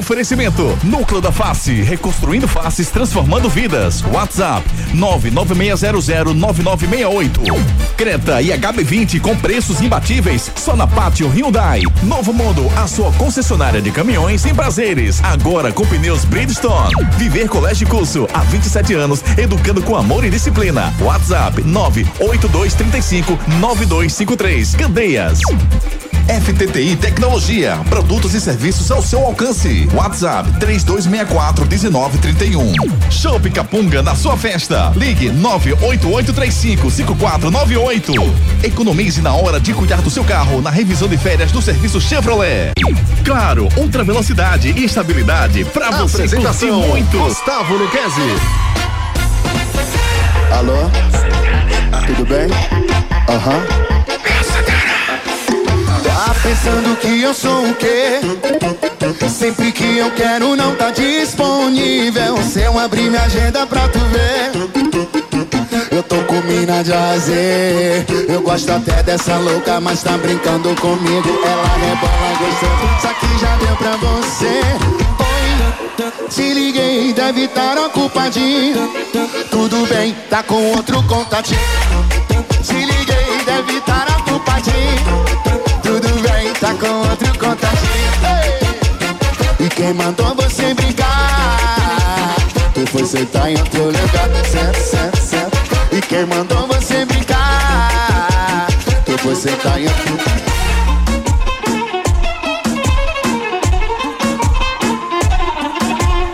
Oferecimento: Núcleo da Face, reconstruindo faces, transformando vidas. WhatsApp: 996009968. Creta e HB20 com preços imbatíveis só na Pátio Hyundai. Novo Mundo, a sua concessionária de caminhões em prazeres. Agora com pneus Bridgestone. Viver Colégio Curso há 27 anos, educando com amor e disciplina. WhatsApp: 98235 9253. Candeias. FTTI Tecnologia, produtos e serviços ao seu alcance. WhatsApp 3264 1931. Show Capunga na sua festa. Ligue 98835 5498. Economize na hora de cuidar do seu carro na revisão de férias do serviço Chevrolet. Claro, ultra velocidade e estabilidade para você curtir muito. Gustavo Luquezzi. Alô? Tudo bem? Aham. Uhum. Tá pensando que eu sou o quê? Sempre que eu quero não tá disponível. Se eu abrir minha agenda pra tu ver. Eu tô com mina de azer. Eu gosto até dessa louca, mas tá brincando comigo. Ela rebola gostando, isso aqui já deu pra você. Te liguei, deve estar ocupadinho. Tudo bem, tá com outro contatinho. Te liguei, deve estar ocupadinho tá com outro contatinho. E quem mandou você brincar? Tu foi sentar em outro lugar, senta, senta, senta. E quem mandou você brincar? Tu foi sentar em outro lugar.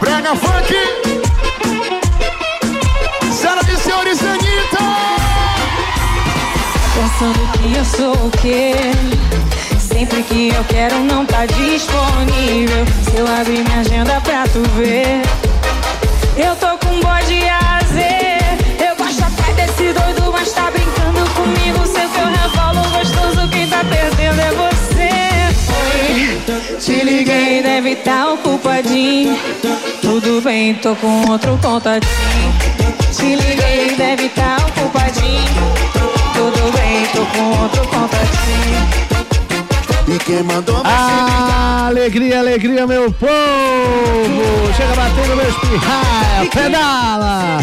Brega funk! Pensando que eu sou o quê? Sempre que eu quero não tá disponível. Se eu abrir minha agenda pra tu ver, eu tô com bode azer. Eu gosto até desse doido, mas tá brincando comigo. Sei que revolo gostoso, quem tá perdendo é você. Oi, te liguei, deve tá ocupadinho. Tudo bem, tô com outro contatinho. Te liguei, deve tá ocupadinho. Tudo bem, tô com outro contatinho. E quem mandou ah, Alegria, alegria, meu povo! Chega batendo meu espirraia, pedala!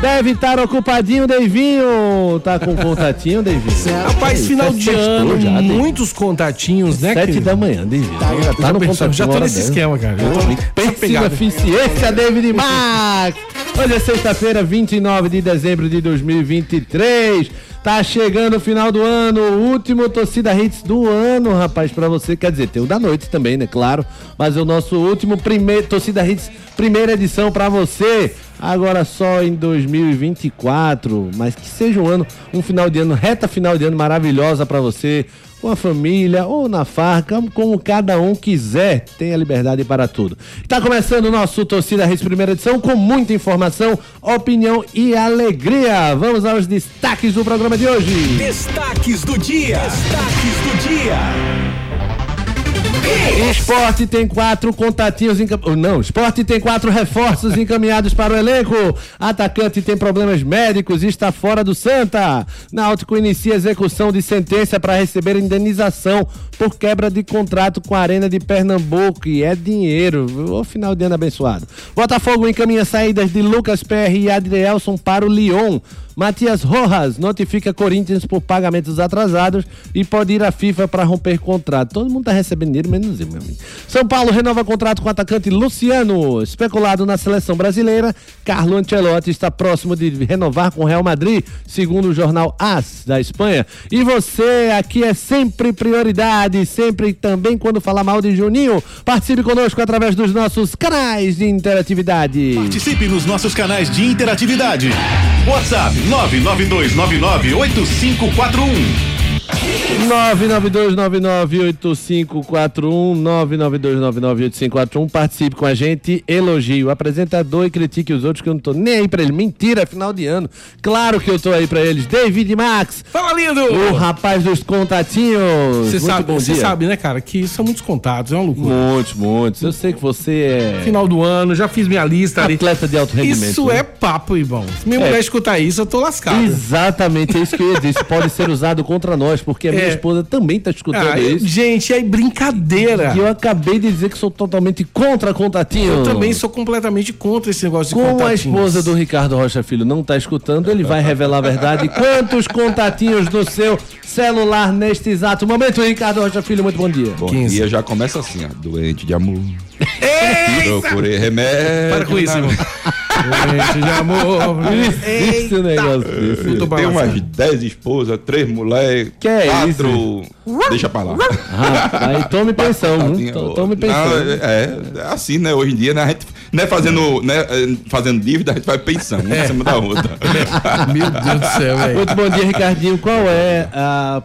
Deve estar ocupadinho, Deivinho. Tá com contatinho, Deivinho? Rapaz, final de ano, já, muitos contatinhos, né? Sete que... da manhã, Deivinho. Tá, já tá no contatinho. Já tô nesse esquema, cara. Pense na eficiência, David Max. Hoje é sexta-feira, 29 de dezembro de 2023. Tá chegando o final do ano, o último Torcida Hits do ano, rapaz, para você. Quer dizer, tem o da noite também, né? Claro. Mas é o nosso último primeiro Torcida Hits, primeira edição para você. Agora só em 2024, mas que seja um ano, um final de ano, reta final de ano maravilhosa para você com a família ou na farca, como cada um quiser. Tenha liberdade para tudo. Está começando o nosso Torcida Reis primeira edição com muita informação, opinião e alegria. Vamos aos destaques do programa de hoje. Destaques do dia. Destaques do dia. Esporte tem quatro contatinhos encaminhados. Não, esporte tem quatro reforços encaminhados para o elenco. Atacante tem problemas médicos e está fora do Santa. Náutico inicia execução de sentença para receber indenização por quebra de contrato com a Arena de Pernambuco. E é dinheiro. O final de ano abençoado. Botafogo encaminha saídas de Lucas PR e Adrielson para o Lyon. Matias Rojas notifica Corinthians por pagamentos atrasados e pode ir à FIFA para romper contrato. Todo mundo tá recebendo dinheiro, menos eu, meu amigo. São Paulo renova contrato com o atacante Luciano. Especulado na seleção brasileira, Carlo Ancelotti está próximo de renovar com o Real Madrid, segundo o jornal AS da Espanha. E você, aqui é sempre prioridade, sempre também quando falar mal de Juninho. Participe conosco através dos nossos canais de interatividade. Participe nos nossos canais de interatividade. WhatsApp 992998541. 992998541 992998541 participe com a gente, elogie o apresentador e critique os outros que eu não tô nem aí pra eles. Mentira, final de ano. Claro que eu tô aí pra eles. David Max. Fala, lindo! O rapaz dos contatinhos. Você sabe, você sabe, né, cara, que são muitos contatos, é uma loucura. Muitos, muitos. Eu sei que você é... Final do ano, já fiz minha lista Atleta ali. de alto rendimento. Isso né? é papo, irmão. Se minha é. mulher escutar isso, eu tô lascado. Exatamente, é isso que eu pode ser usado contra nós, porque porque a minha É. esposa também tá escutando Ah, isso. gente, é brincadeira. E eu acabei de dizer que sou totalmente contra contatinho. Eu também sou completamente contra esse negócio de Como a contatinhos. esposa do Ricardo Rocha Filho não tá escutando, ele vai revelar a verdade. Quantos contatinhos do seu celular neste exato momento, Ricardo Rocha Filho? Muito bom dia. Bom 15. dia já começa assim, ó. Doente de amor. Procurei remédio. Para com isso, irmão. Doente de amor. Um negócio Tem umas balançado. 10 esposas, 3 mulheres, Que é quatro. Deixa pra lá. Ah, aí tome pensão, Tome Não, pensão. é, é assim, né? Hoje em dia, né? A gente não é fazendo, né, é, fazendo dívida, a gente vai pensando, uma em cima da outra. Meu Deus do céu, velho. Muito bom dia, Ricardinho. Qual é a,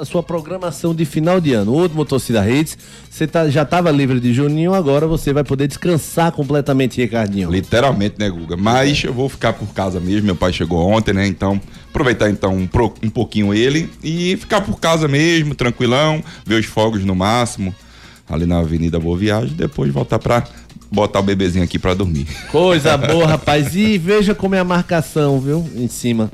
a sua programação de final de ano? O último Torcida Hits, você tá- já estava livre de Juninho, agora você vai poder descansar completamente, Ricardinho. Literalmente, né, Guga? Mas eu vou ficar por casa mesmo. Meu pai chegou ontem, né? Então, aproveitar então um, pro- um pouquinho ele e ficar por casa mesmo, tranquilão, ver os fogos no máximo, ali na Avenida Boa Viagem, depois voltar pra botar o bebezinho aqui pra dormir. Coisa boa, rapaz. E veja como é a marcação, viu? Em cima.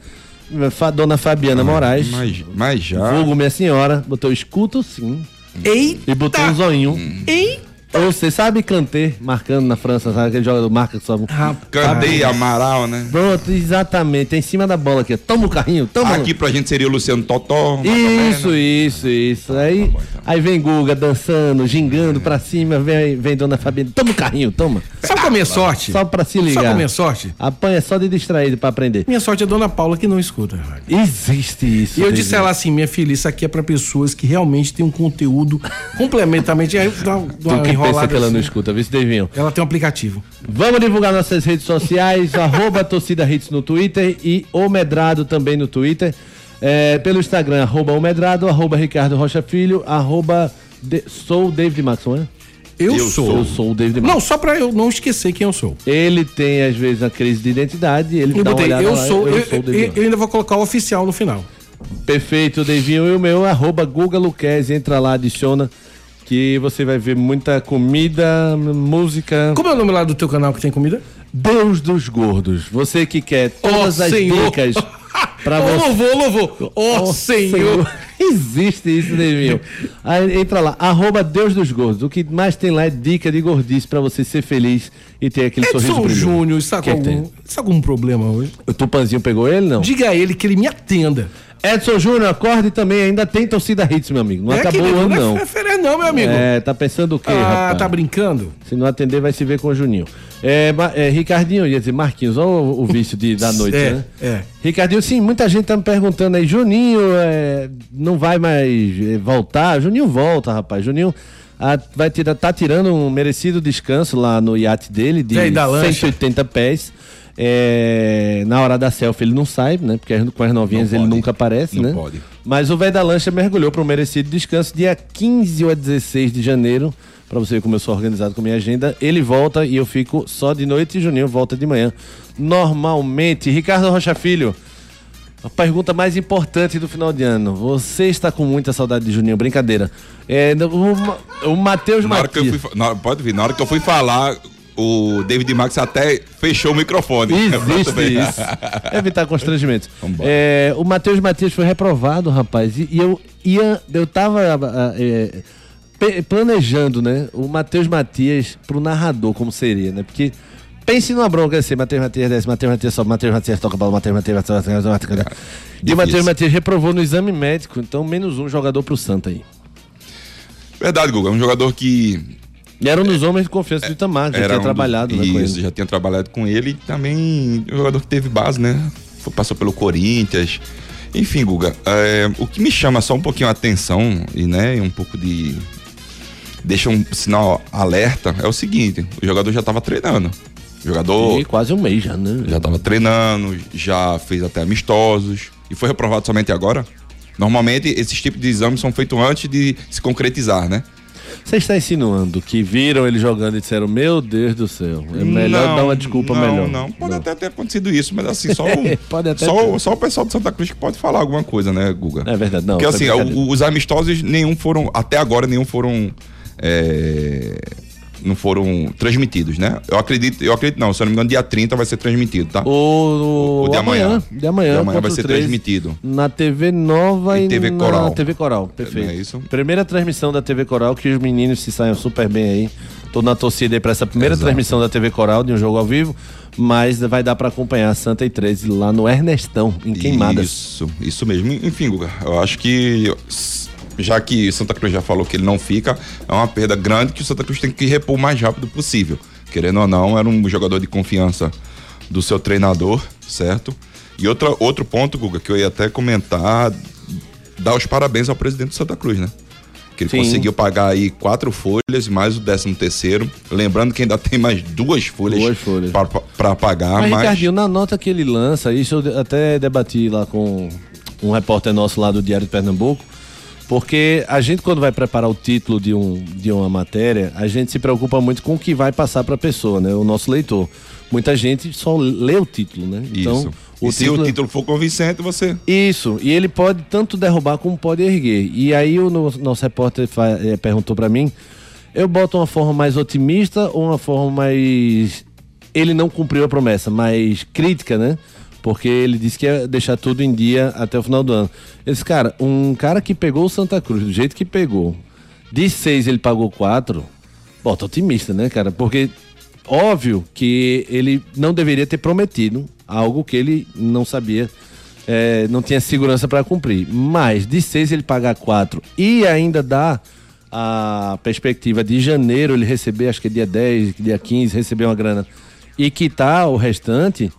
Dona Fabiana Moraes, Mas, mas já. vulgo minha senhora, botou escuto sim. Eita! E botou um zoinho. Eita! Ou você sabe Kanté marcando na França, sabe aquele jogador marca que só. Candei Amaral, né? Pronto, exatamente. É em cima da bola aqui. Toma o carrinho, toma. Aqui pra gente seria o Luciano Totó. mais ou menos. Isso, isso, isso. Aí, aí vem Guga dançando, gingando pra cima, vem, vem Dona Fabiana. Toma o carrinho, toma. Sabe qual é a minha sorte? Só pra se Sabe qual é ligar. a minha sorte? Apanha só de distraído pra aprender. Minha sorte é Dona Paula que não escuta. Existe isso. E eu disse a ela assim, minha filha, isso aqui é pra pessoas que realmente têm um conteúdo complementamente. Aí dá, dá pensa que ela assim. não escuta, viu, Davinho? Ela tem um aplicativo. Vamos divulgar nossas redes sociais, arroba Torcida Hits no Twitter e o Medrado também no Twitter. É, pelo Instagram, arroba o Medrado, arroba Ricardo Rocha Filho, arroba de- sou David Maxon, é? Eu, Eu sou. Eu sou o David. Não, só pra eu não esquecer quem eu sou. Ele tem, às vezes, a crise de identidade, ele Eu dá botei, eu lá, sou, eu, eu sou o David eu- eu ainda vou colocar o oficial no final. Perfeito, Devinho. E o meu, arroba Guga Luquez, entra lá, adiciona, que você vai ver muita comida, música. Como é o nome lá do teu canal que tem comida? Deus dos gordos. Você que quer todas Ó as Senhor. dicas pra você. louvor, louvor. Ó Ó Senhor. Existe isso, Devinho. Aí entra lá, arroba Deus dos Gordos. O que mais tem lá é dica de gordice pra você ser feliz e ter aquele sorriso Edson brilhante. Júnior, está com, algum, está com algum problema hoje? O Tupanzinho pegou ele, não? Diga a ele que ele me atenda. Edson Júnior, acorde também, ainda tem torcida hits, meu amigo. Não acabou querido, o ano, não não. é férias não, meu amigo. É, tá pensando o quê, ah, rapaz? tá brincando? Se não atender, vai se ver com o Juninho. É, é, Ricardinho, ia dizer Marquinhos, olha o, o vício de, da noite, É, né? é. Ricardinho, sim, muita gente tá me perguntando aí, Juninho é, não vai mais é, voltar? Juninho volta, rapaz. Juninho ah, vai tirar, tá tirando um merecido descanso lá no iate dele de Véi da lancha. 180 pés. É, na hora da selfie ele não sai, né? Porque com as novinhas Não ele pode. nunca aparece, Não né? pode. Mas o velho da lancha mergulhou para um merecido descanso dia 15 ou 16 de janeiro. Pra você ver como eu sou organizado com a minha agenda. Ele volta e eu fico só de noite e Juninho volta de manhã. Normalmente. Ricardo Rocha Filho, a pergunta mais importante do final de ano. Você está com muita saudade de Juninho? Brincadeira. É, o, o Matheus Matias. fui, na- pode vir, na hora que eu fui falar, o David Max até fechou o microfone. Existe isso. Evitar constrangimentos. É, o Matheus Matias foi reprovado, rapaz. E, e eu ia. Eu tava ah, é, planejando, né? O Matheus Matias pro narrador, como seria, né? Porque. Pense numa bronca assim, Matheus Matias desce, Matheus Matias sobe, Matheus Matias toca a bola, Matheus Matias, Matheus Matias, Matheus Matias. E o Matheus. Matias reprovou no exame médico, então menos um jogador pro Santa aí. Verdade, Guga. É um jogador que era um dos homens de confiança do Itamar, já era tinha um trabalhado dos, né, com isso, já tinha trabalhado com ele e também um jogador que teve base, né? Passou pelo Corinthians. Enfim, Guga, é, o que me chama só um pouquinho a atenção e né, um pouco de deixa um sinal alerta é o seguinte: o jogador já estava treinando. O jogador E quase um mês já, né? já estava treinando, já fez até amistosos e foi reprovado somente agora. Normalmente esses tipos de exames são feitos antes de se concretizar, né? Você está insinuando que viram ele jogando e disseram, meu Deus do céu, é melhor Não, dar uma desculpa não, melhor. Não, pode até ter acontecido isso, mas assim, só, o, Pode até só, o- só o pessoal de Santa Cruz que pode falar alguma coisa, né, Guga? É verdade, não. Porque assim, o- os amistosos, nenhum foram, até agora, nenhum foram é, não foram transmitidos, né? Eu acredito, eu acredito não, se eu não me engano, dia 30 vai ser transmitido, tá? O, o, O de amanhã. De amanhã. De amanhã vai ser 13, transmitido. Na TV Nova E e, TV na Coral. TV Coral, perfeito. Não é isso? Primeira transmissão da TV Coral, que os meninos se saiam super bem aí. Tô na torcida aí pra essa primeira Exato. transmissão da TV Coral, de um jogo ao vivo. Mas vai dar pra acompanhar Santa e 13 lá no Ernestão, em Queimadas. Isso, isso mesmo. Enfim, Guga, eu acho que já que Santa Cruz já falou que ele não fica, é uma perda grande que o Santa Cruz tem que repor o mais rápido possível. Querendo ou não, era um jogador de confiança do seu treinador, certo? E outra, outro ponto, Guga, que eu ia até comentar, dar os parabéns ao presidente do Santa Cruz, né? Que ele Sim. conseguiu pagar aí quatro folhas e mais o décimo terceiro. Lembrando que ainda tem mais duas folhas, Duas folhas. para pagar, Mas, mas, Ricardinho, na nota que ele lança, isso eu até debati lá com um repórter nosso lá do Diário de Pernambuco, porque a gente, quando vai preparar o título de, um, de uma matéria, a gente se preocupa muito com o que vai passar para a pessoa, né? O nosso leitor. Muita gente só lê o título, né? isso. e se o título for convincente, você Isso, e ele pode tanto derrubar como pode erguer. E aí o no- nosso repórter eh, perguntou pra mim, eu boto uma forma mais otimista ou uma forma mais... Ele não cumpriu a promessa, mais crítica, né? Porque ele disse que ia deixar tudo em dia até o final do ano. Eu disse, cara, um cara que pegou o Santa Cruz do jeito que pegou, de seis ele pagou quatro, bota otimista, né, cara? Porque óbvio que ele não deveria ter prometido algo que ele não sabia, é, não tinha segurança para cumprir. Mas de seis ele pagar quatro e ainda dá a perspectiva de janeiro ele receber, acho que é dia 10, dia 15, receber uma grana e quitar o restante,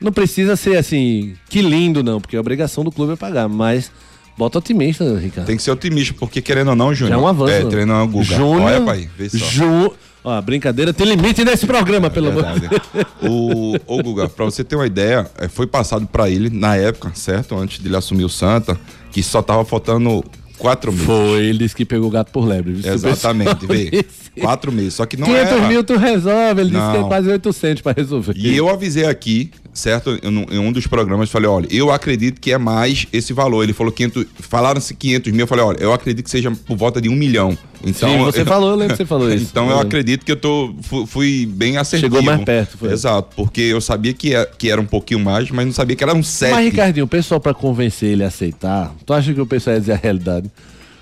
não precisa ser assim, que lindo não, porque a obrigação do clube é pagar, mas bota otimista, Ricardo. tem que ser otimista, porque querendo ou não, Júnior. É um avanço. É, treinando o Guga. Júnior, Olha, pai, vê só. Ju... Ó, brincadeira tem limite nesse programa, pelo amor de Verdade. o, ô Guga, pra você ter uma ideia, é, foi passado pra ele na época, certo? Antes dele assumir o Santa, que só tava faltando quatro meses. Foi, ele disse que pegou o gato por lebre. viu? Exatamente, vê. Quatro meses. Só que não 500 era. mil tu resolve, ele disse que é Não. quase 800 pra resolver. E eu avisei aqui, certo? Eu, em um dos programas, falei, olha, eu acredito que é mais esse valor. Ele falou 500, falaram-se 500 mil, eu falei, olha, eu acredito que seja por volta de um milhão. Então, Sim, você eu- falou, eu lembro que você falou isso. Então eu acredito que eu tô, fu- fui bem assertivo. Chegou mais perto, foi. Exato, porque eu sabia que, é- que era um pouquinho mais, mas não sabia que era um 7. Mas, Ricardinho, o pessoal pra convencer ele a aceitar, tu acha que o pessoal ia dizer a realidade?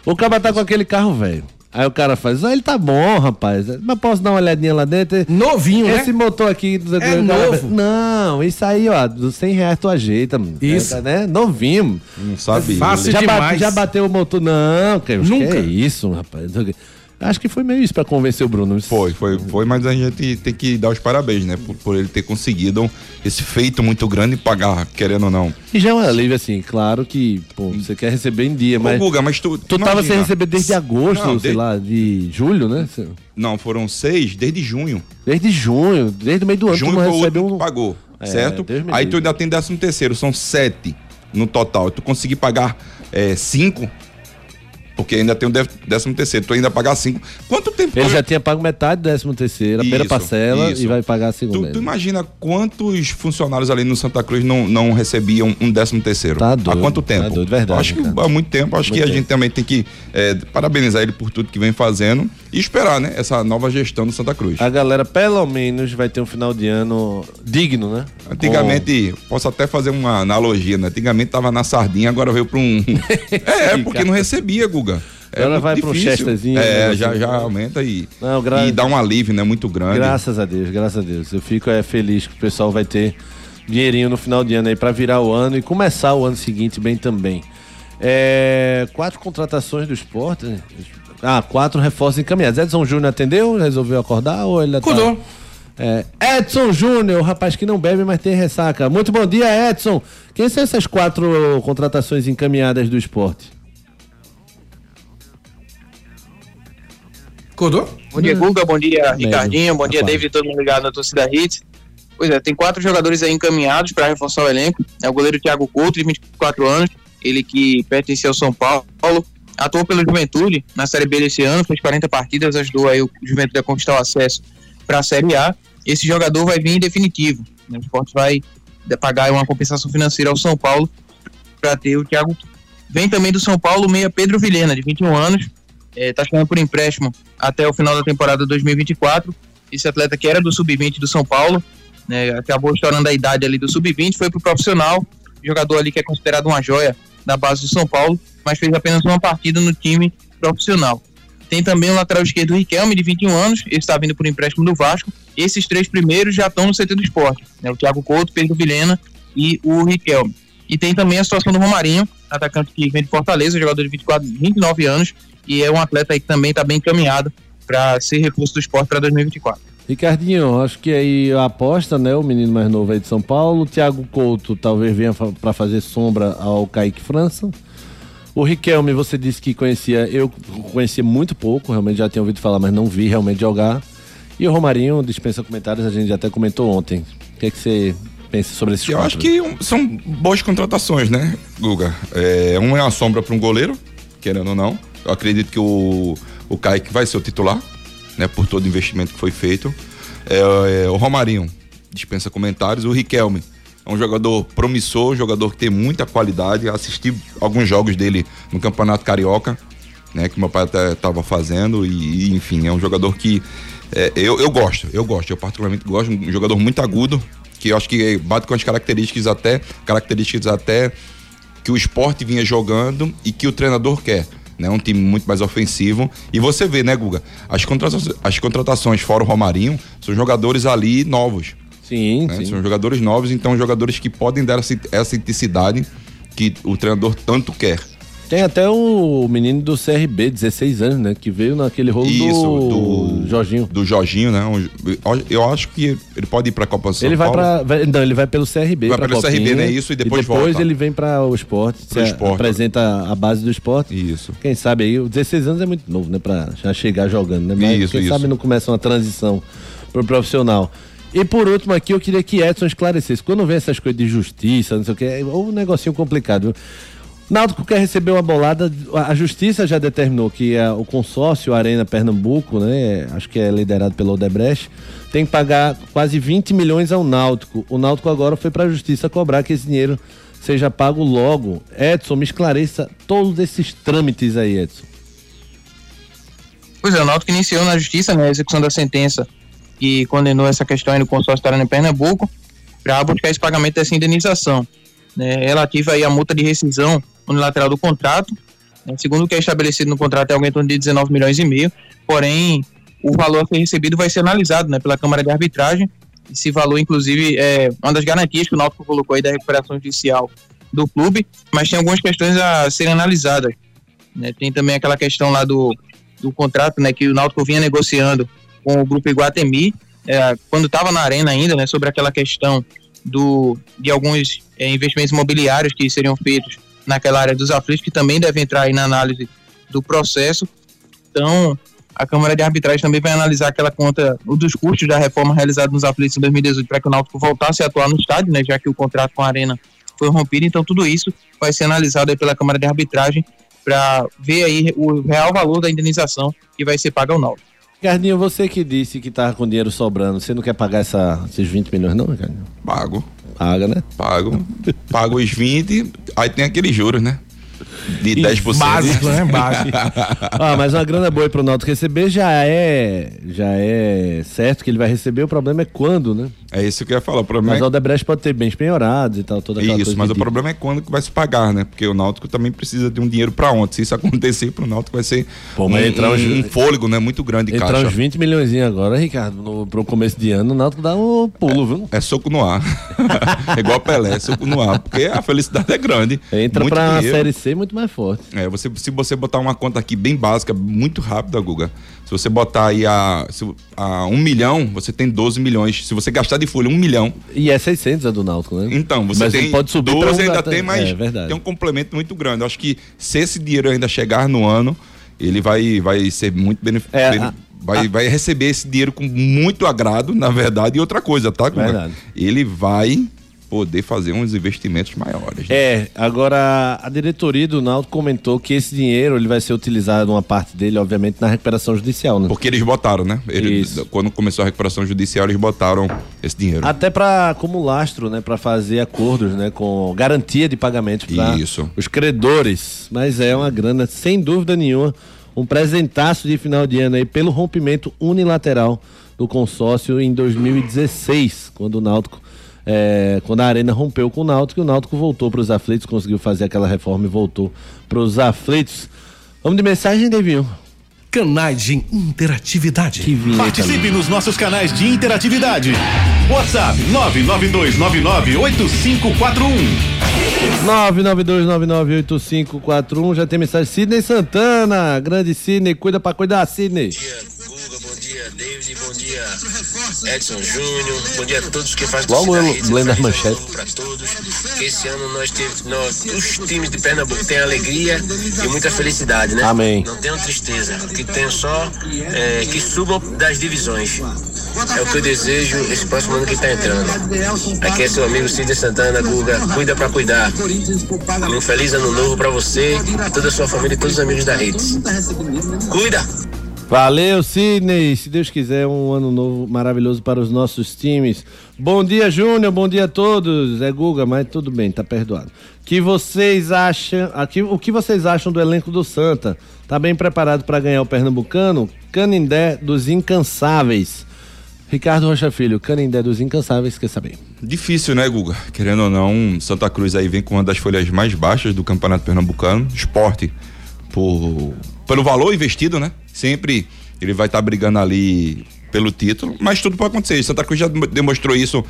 O cara tá com aquele carro velho. Aí o cara faz, ah, ele tá bom, rapaz. Mas posso dar uma olhadinha lá dentro? Novinho, Esse né? motor aqui... Do, É novo. Não, isso aí, ó, dos 100 reais tu ajeita. mano. Isso. É, né? Novinho. Não sabia. Fácil Já, demais. bate- já bateu o motor? Não, que, Nunca. que é isso, rapaz. Acho que foi meio isso pra convencer o Bruno. Foi, foi, foi, mas a gente tem que dar os parabéns, né? Por, por ele ter conseguido esse feito muito grande e pagar, querendo ou não. E já é um alívio, assim, claro que, pô, você quer receber em dia, mas... Ô, Guga, mas tu. Tu tava sem imagina- receber desde agosto, Não, sei de- lá, de julho, né? Não, foram seis desde junho. Desde junho, desde o meio do ano, junho tu não foi o recebe último um... pagou, É, certo? Aí tu ainda tem décimo terceiro, são sete no total. Tu conseguir pagar é, cinco, porque ainda tem o dé- décimo terceiro, tu ainda pagar cinco. Quanto tempo? Ele já tinha pago metade do décimo terceiro, a primeira parcela, isso. e vai pagar a segunda. Tu, tu imagina quantos funcionários ali no Santa Cruz não, não recebiam um décimo terceiro? Tá doido, Há quanto tá tempo? doido, verdade, Acho que há muito tempo. Acho Muito que a tempo. gente também tem que é, parabenizar ele por tudo que vem fazendo e esperar, né? Essa nova gestão do Santa Cruz. A galera, pelo menos, vai ter um final de ano digno, né? Antigamente, posso até fazer uma analogia, né? Antigamente tava na sardinha, agora veio pra um. é, porque não recebia, Guga. É Agora muito vai difícil. chesterzinho, É, né, já, já aumenta e, Não, gra- e dá um alívio, né? Muito grande. Graças a Deus, graças a Deus. Eu fico é, feliz que o pessoal vai ter dinheirinho no final de ano aí pra virar o ano e começar o ano seguinte bem também. É, quatro contratações do esporte. né? Ah, quatro reforços encaminhados. Edson Júnior atendeu? Resolveu acordar ou ele tá- Acordou. É, Edson Júnior, o rapaz que não bebe, mas tem ressaca. Muito bom dia, Edson. Quem são essas quatro contratações encaminhadas do esporte? Acordou? Bom dia, Guga. Bom dia. Ricardinho. Bom dia, Rapaz. David, todo mundo ligado na torcida Hits. Pois é, tem quatro jogadores aí encaminhados para reforçar o elenco. É o goleiro Thiago Couto, de 24 anos, ele que pertence ao São Paulo. Atuou pelo Juventude na Série B desse ano, fez 40 partidas, ajudou aí o Juventude a conquistar o acesso para a Série A. Esse jogador vai vir em definitivo. né? O esporte vai pagar uma compensação financeira ao São Paulo para ter o Thiago. Vem também do São Paulo o meia Pedro Vilhena, de 21 anos, está chegando por empréstimo até o final da temporada 2024. Esse atleta que era do sub-20 do São Paulo, né, acabou estourando a idade ali do sub-20, foi pro profissional, jogador ali que é considerado uma joia da base do São Paulo, mas fez apenas uma partida no time profissional. Tem também o lateral esquerdo Riquelme, de 21 anos, ele está vindo por empréstimo do Vasco. Esses três primeiros já estão no CT do esporte, né, o Thiago Couto, Pedro Vilhena e o Riquelme. E tem também a situação do Romarinho, atacante que vem de Fortaleza, jogador de 24, 29 anos, e é um atleta aí que também está bem encaminhado para ser reforço do esporte para 2024. Ricardinho, acho que aí a aposta, né? O menino mais novo aí de São Paulo. O Thiago Couto talvez venha para fazer sombra ao Kaique França. O Riquelme, você disse que conhecia, eu conhecia muito pouco, realmente já tinha ouvido falar, mas não vi realmente jogar. E o Romarinho dispensa comentários, a gente até comentou ontem. O que, é que você pensa sobre esses Eu quatro? acho que são boas contratações, né, Guga? É, um é uma sombra para um goleiro, querendo ou não. Eu acredito que o, o Kaique vai ser o titular, né, por todo o investimento que foi feito. É, é, o Romarinho dispensa comentários. O Riquelme é um jogador promissor, um jogador que tem muita qualidade. Assisti alguns jogos dele no Campeonato Carioca, né, que meu pai até estava fazendo. E, e, enfim, é um jogador que é, eu, eu gosto, eu gosto, eu particularmente gosto, um jogador muito agudo, que eu acho que bate com as características até, características até que o esporte vinha jogando e que o treinador quer. Né? Um time muito mais ofensivo. E você vê, né, Guga? As contratações, as contratações fora o Romarinho são jogadores ali novos. Sim, né? sim. São jogadores novos, então jogadores que podem dar essa, essa intensidade que o treinador tanto quer. Tem até o menino do CRB, 16 anos, né? Que veio naquele rolo Isso, do, do Jorginho. Do Jorginho, né? Eu acho que ele pode ir pra Copa São Ele vai Paulo. pra. vai- não, ele vai pelo CRB. Vai pra pelo Copinha, CRB, né? Isso, e depois depois volta. ele vem para o esporte. Pro se esporte. Apresenta a base do esporte. Isso. Quem sabe aí, o 16 anos é muito novo, né? Pra já chegar jogando, né? Mas Isso, quem isso. sabe não começa uma transição pro profissional. E por último aqui, eu queria que Edson esclarecesse. Quando vem essas coisas de justiça, não sei o que, é um negocinho complicado. Náutico quer receber uma bolada, a justiça já determinou que é o consórcio Arena Pernambuco, né, acho que é liderado pelo Odebrecht, tem que pagar quase 20 milhões ao Náutico. O Náutico agora foi para a justiça cobrar que esse dinheiro seja pago logo. Edson, me esclareça todos esses trâmites aí, Edson. Pois é, o Náutico iniciou na justiça né, a execução da sentença que condenou essa questão aí no consórcio Arena Pernambuco para buscar esse pagamento dessa indenização, né, relativa aí à multa de rescisão unilateral do contrato. né, segundo o que é estabelecido no contrato, é algo em torno de 19 milhões e meio, porém o valor a ser recebido vai ser analisado né, pela Câmara de Arbitragem. Esse valor, inclusive, é uma das garantias que o Náutico colocou aí da recuperação judicial do clube, mas tem algumas questões a serem analisadas. né. Tem também aquela questão lá do, do contrato né, que o Náutico vinha negociando com o grupo Iguatemi, é, quando estava na arena ainda, né, sobre aquela questão do, de alguns é, investimentos imobiliários que seriam feitos naquela área dos aflitos, que também devem entrar aí na análise do processo. Então, a Câmara de Arbitragem também vai analisar aquela conta o dos custos da reforma realizada nos aflitos em 2018 para que o Náutico voltasse a atuar no estádio, né, já que o contrato com a Arena foi rompido. Então, tudo isso vai ser analisado aí pela Câmara de Arbitragem para ver aí o real valor da indenização que vai ser paga ao Náutico. Ricardinho, você que disse que tava com dinheiro sobrando, você não quer pagar essa, esses 20 milhões não, Ricardinho? Pago. Paga, né? Pago. Pago os 20, aí tem aqueles juros, né? De 10%. Básico, né? Básico. Ah, mas uma grana boa pro Náutico receber já é, já é certo que ele vai receber, o problema é quando, né? É isso que eu ia falar. O problema Mas é o Odebrecht pode ter bens penhorados e tal, toda aquela Isso, mas o problema é quando que vai se pagar, né? Porque o Náutico também precisa de um dinheiro pra ontem. Se isso acontecer pro Náutico vai ser Pô, um, entrar uns- um fôlego, né? Muito grande de Entrar caixa. uns 20 milhões agora, Ricardo, no, pro começo de ano, o Náutico dá um pulo, viu? É soco no ar. é igual Pelé, é soco no ar. Porque a felicidade é grande. Entra pra dinheiro. Série C muito mais forte. É, você, se você botar uma conta aqui bem básica, muito rápida, Guga. Se você botar aí a, se- a um milhão, você tem 12 milhões. Se você gastar de folha um milhão, E é 600 a do Náutico, né? então você Mas tem pode subir pra 12 um ainda tem, mas É tem um complemento muito grande. Eu acho que se esse dinheiro ainda chegar no ano, ele vai, vai ser muito beneficiado. É, a- vai, vai receber esse dinheiro com muito agrado, na verdade. E outra coisa, tá? Verdade. Ele vai poder fazer uns investimentos maiores. né? É, agora a diretoria do Náutico comentou que esse dinheiro ele vai ser utilizado, uma parte dele, obviamente, na recuperação judicial, né? Porque eles botaram, né? Eles, Isso. quando começou a recuperação judicial, eles botaram esse dinheiro. Até para como lastro, né, para fazer acordos, né, com garantia de pagamentos para os credores. Mas é uma grana sem dúvida nenhuma. um presentaço de final de ano aí pelo rompimento unilateral do consórcio em 2016, quando o Náutico é, quando a Arena rompeu com o Náutico, e o Náutico voltou para os aflitos, conseguiu fazer aquela reforma e voltou para os aflitos. Vamos de mensagem, Devinho? Canais de interatividade. Participe nos nossos canais de interatividade. WhatsApp 992998541. 992998541, já tem mensagem. Sidney Santana, grande Sidney, cuida pra cuidar, Sidney. Bom dia, David, bom dia, Edson Júnior, bom dia a todos que fazem Logo eu lendo as manchetes. Pra todos, que esse ano nós temos, nós, os times de Pernambuco têm alegria e muita felicidade, né? Amém. Não tenham tristeza, que tenham só é, que subam das divisões. É o que eu desejo esse próximo ano que está entrando. Aqui é seu amigo Cid Santana, Guga, cuida pra cuidar. Um feliz ano novo pra você, toda a sua família e todos os amigos da Hits. Cuida! Valeu, Sidney. Se Deus quiser, um ano novo maravilhoso para os nossos times. Bom dia, Júnior. Bom dia a todos. É Guga, mas tudo bem, tá perdoado. Que vocês acham? Aqui, o que vocês acham do elenco do Santa? Tá bem preparado para ganhar o Pernambucano? Canindé dos Incansáveis. Ricardo Rocha Filho, Canindé dos Incansáveis, quer saber? Difícil, né, Guga? Querendo ou não, Santa Cruz aí vem com uma das folhas mais baixas do Campeonato Pernambucano. Esporte, por, pelo valor investido, né? Sempre ele vai estar brigando ali pelo título, mas tudo pode acontecer. Santa Cruz já demonstrou isso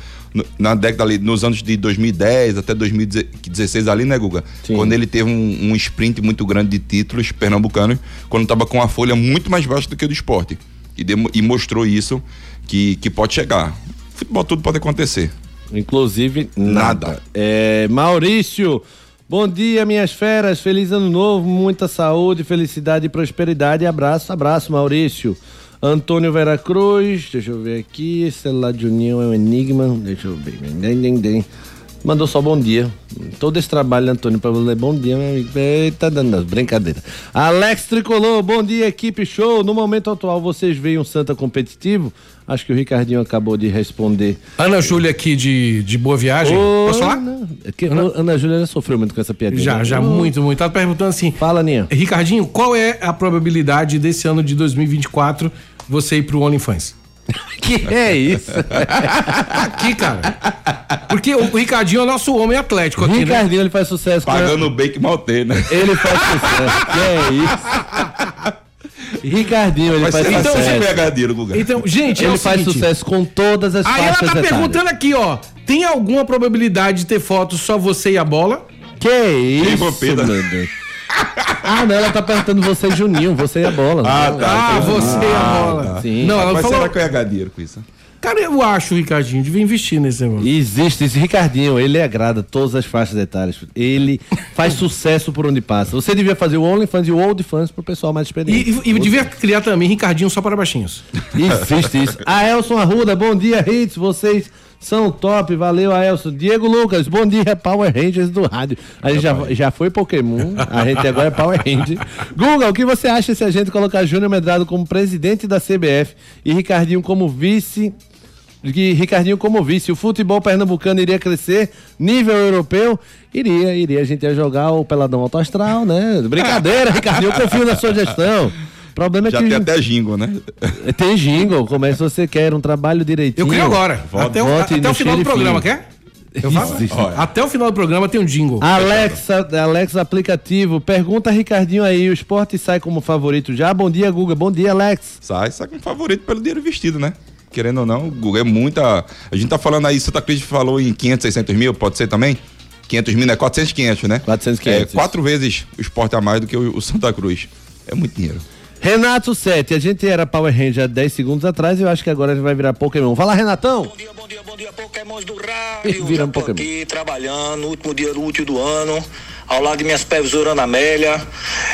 na década ali, nos anos de 2010 até 2016 ali, né, Guga? Sim. Quando ele teve um, um sprint muito grande de títulos pernambucanos, quando estava com a folha muito mais baixa do que o do esporte. E, demo- e mostrou isso que, que pode chegar. Futebol tudo pode acontecer. Inclusive, nada. Nada. É, Maurício, bom dia, minhas feras. Feliz ano novo, muita saúde, felicidade e prosperidade. Abraço, abraço, Maurício. Antônio Vera Cruz, deixa eu ver aqui. Celular de União é um enigma. Deixa eu ver. Mandou só bom dia. Todo esse trabalho, Antônio, pra ler bom dia, meu amigo. Eita, dando brincadeira. Alex Tricolor, bom dia, equipe show. No momento atual, vocês veem um Santa competitivo? Acho que o Ricardinho acabou de responder. Ana Júlia aqui de, de Boa Viagem. Ô, Posso falar? Ana, é que Ana, Ana Júlia já sofreu muito com essa piadinha. Já, né? já, Ô, muito, muito. Tá perguntando assim. Fala, Ninha. Ricardinho, qual é a probabilidade desse ano de 2024 você ir pro OnlyFans? Que é isso? Aqui, cara. Porque o Ricardinho é o nosso homem atlético aqui, né? Ricardinho, ele faz sucesso com... Pagando o bake maltê, né? Ele faz sucesso. que é isso? Ricardinho, ele Mas faz você então, então, sucesso. você pegadeiro, Guga. Então, gente, é Ele o faz seguinte, sucesso com todas as Aí ela tá etárias. perguntando aqui, ó. Tem alguma probabilidade de ter foto só você e a bola? Que isso, meu Deus. Ah, não, ela tá perguntando você e Juninho, você e a bola. Ah, Não, tá. Ah, você e a bola. Sim. Não, ela Mas falou. será que eu ia gadeiro com isso? Cara, eu acho, Ricardinho, devia investir nesse negócio. Existe esse Ricardinho, ele agrada todas as faixas etárias. Ele faz sucesso por onde passa. Você devia fazer o OnlyFans e o OldFans pro pessoal mais experiente. E, e, e devia criar também Ricardinho só para baixinhos. Existe isso. Aelson Arruda, bom dia, Hits. Vocês são top. Valeu, Aelson. Diego Lucas, bom dia, Power Rangers do rádio. A gente já, já foi Pokémon, a gente agora é Power Rangers. Guga, o que você acha se a gente colocar Júnior Medrado como presidente da CBF e Ricardinho como vice? Que Ricardinho como vice, o futebol pernambucano iria crescer, nível europeu, iria, iria. A gente ia jogar o Peladão Alto Astral, né? Brincadeira, Ricardinho, eu confio na sua gestão. O problema é Já que. tem até jingle, né? Tem jingle, como é se você quer um trabalho direitinho. Eu crio agora. até o, até o final do programa, quer? Eu faço? Até o final do programa tem um jingle. Alexa, Alexa aplicativo, pergunta Ricardinho aí, o esporte sai como favorito já? Bom dia, Guga. Bom dia, Alex. Sai, sai com favorito pelo dinheiro investido, né? Querendo ou não, o Guga é muita. A gente tá falando aí, Santa Cruz falou em 500, 600 mil, pode ser também? 500 mil, né? 400, 500, né? 400, É 500. quatro vezes o esporte a mais do que o, o Santa Cruz. É muito dinheiro. Renato Sete, a gente era Power Ranger há 10 segundos atrás e eu acho que agora a gente vai virar Pokémon. Fala, Renatão. Bom dia, bom dia, bom dia, Pokémons do rádio. Vira Já tô Pokémon. aqui trabalhando, último dia útil do ano, ao lado de minhas supervisora Ana Amélia.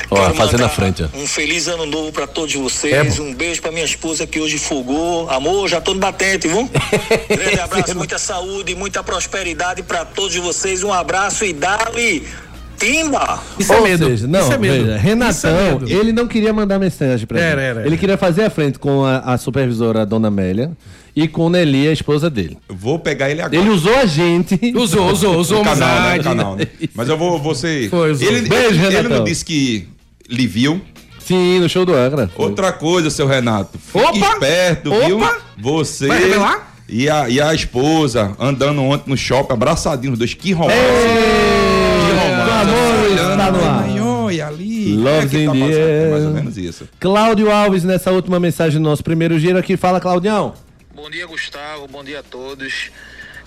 Ó, fazendo a frente, ó. Um feliz ano novo pra todos É, vocês. bom. um beijo pra minha esposa que hoje folgou. Amor, já tô no batente, viu? Grande abraço, muita saúde, muita prosperidade pra todos vocês. Um abraço e dali, timba! Isso é medo. seja, não, Isso é medo. veja, Isso é Renatão, medo. ele não queria mandar mensagem pra Era, era, era. Ele queria fazer a frente com a, a supervisora a Dona Amélia e com Nelly, a esposa dele. Vou pegar ele agora. Ele usou a gente. Usou, usou, usou no canal, né? No canal, né? Mas eu vou, você. Foi, usou. ele, Beijo, ele, ele Renatão. não disse que lhe viu. Sim, no show do Angra. Outra coisa, seu Renato. Fique Opa! esperto, viu? Opa! Você Vai revelar? e a, e a esposa andando ontem no shopping, abraçadinhos, os dois. Que romance. Amor está no ar. Ai, olha ali. Love's É que tá in the passando, é mais ou menos isso. Cláudio Alves, nessa última mensagem do nosso primeiro giro aqui, fala, Claudião. Bom dia, Gustavo. Bom dia a todos.